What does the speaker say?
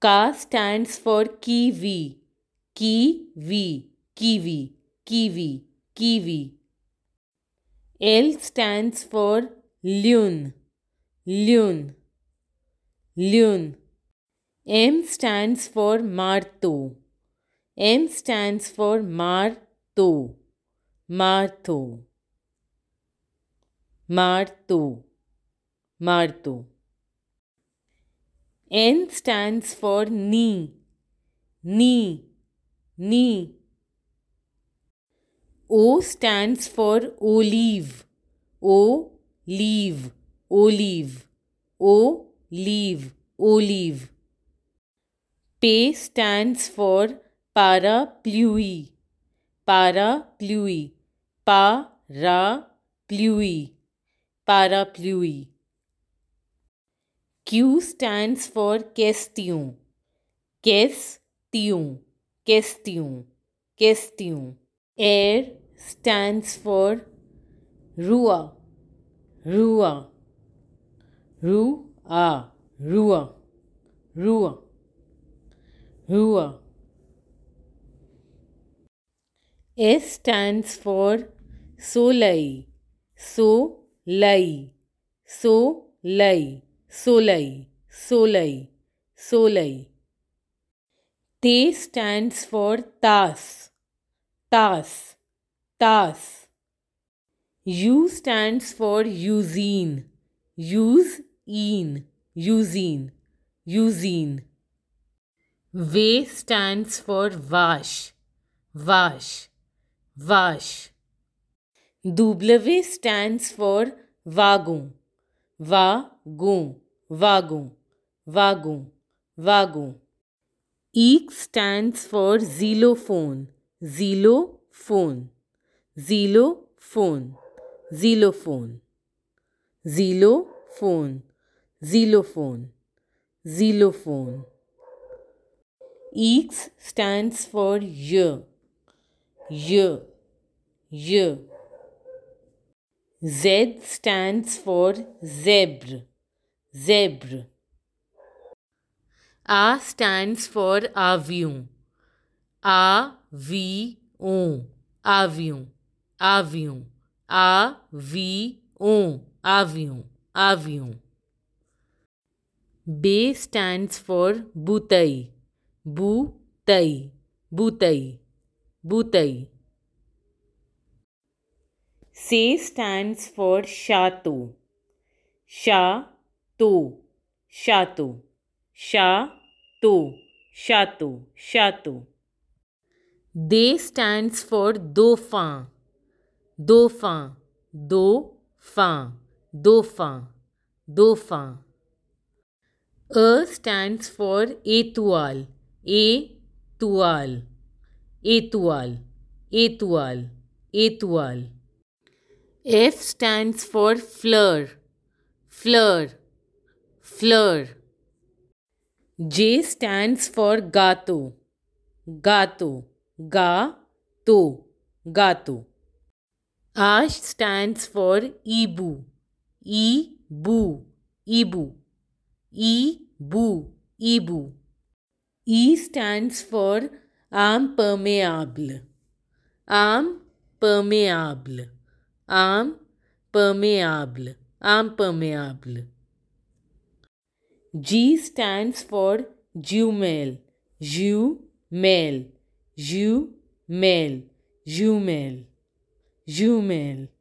K stands for kiwi. Kiwi, kiwi, kiwi, kiwi. L stands for loon. Loon, loon. M stands for marto. M stands for marto. Marto. Marto. Marto. N stands for knee. Knee. Knee. O stands for olive. O leave. Olive. O leave. Olive. P stands for parapluie. Parapluie. Parapluie. Parapluie. Q stands for question. Question. Question. Question. Air stands for Rua. Rua. Rua. Rua. Rua. Rua. S stands for Soleil. Soleil. Soleil. Soleil. Soleil. Soleil. T stands for Tas. Tas. Tas. U stands for usine. Use in. Usine. Usine. V stands for Vash, Vash, Wash. W stands for wagon. Wagon. Wagon. Wagon. Wagon. X stands for xylophone. Xylophone. Xylophone. Xylophone. Xylophone. Xylophone. Xylophone. X stands for Y. Y. Y. Z stands for zebra. Zebra. A stands for avião. Avião. Avião. Avião. Avião. Avião. Avião. B stands for butai. Butai. Butai. Butai. C stands for chateau. Shatu. Chateau. Chateau. Shatu. Shatu. D stands for dauphin. Dauphin. Dauphin. Dauphin. Dauphin. A stands for étoile. Étoile. Étoile. Étoile. Étoile. F stands for fleur. Fleur. Fleur. J stands for gato. Gato. Gato. Gato. R stands for ibu. Ibu. Ibu. Ibu. Ibu. E stands for impermeable impermeable G stands for ज्यू mail ज्यू mail ज्यू mail ज्यूमेल ज्यूमेल ज्यू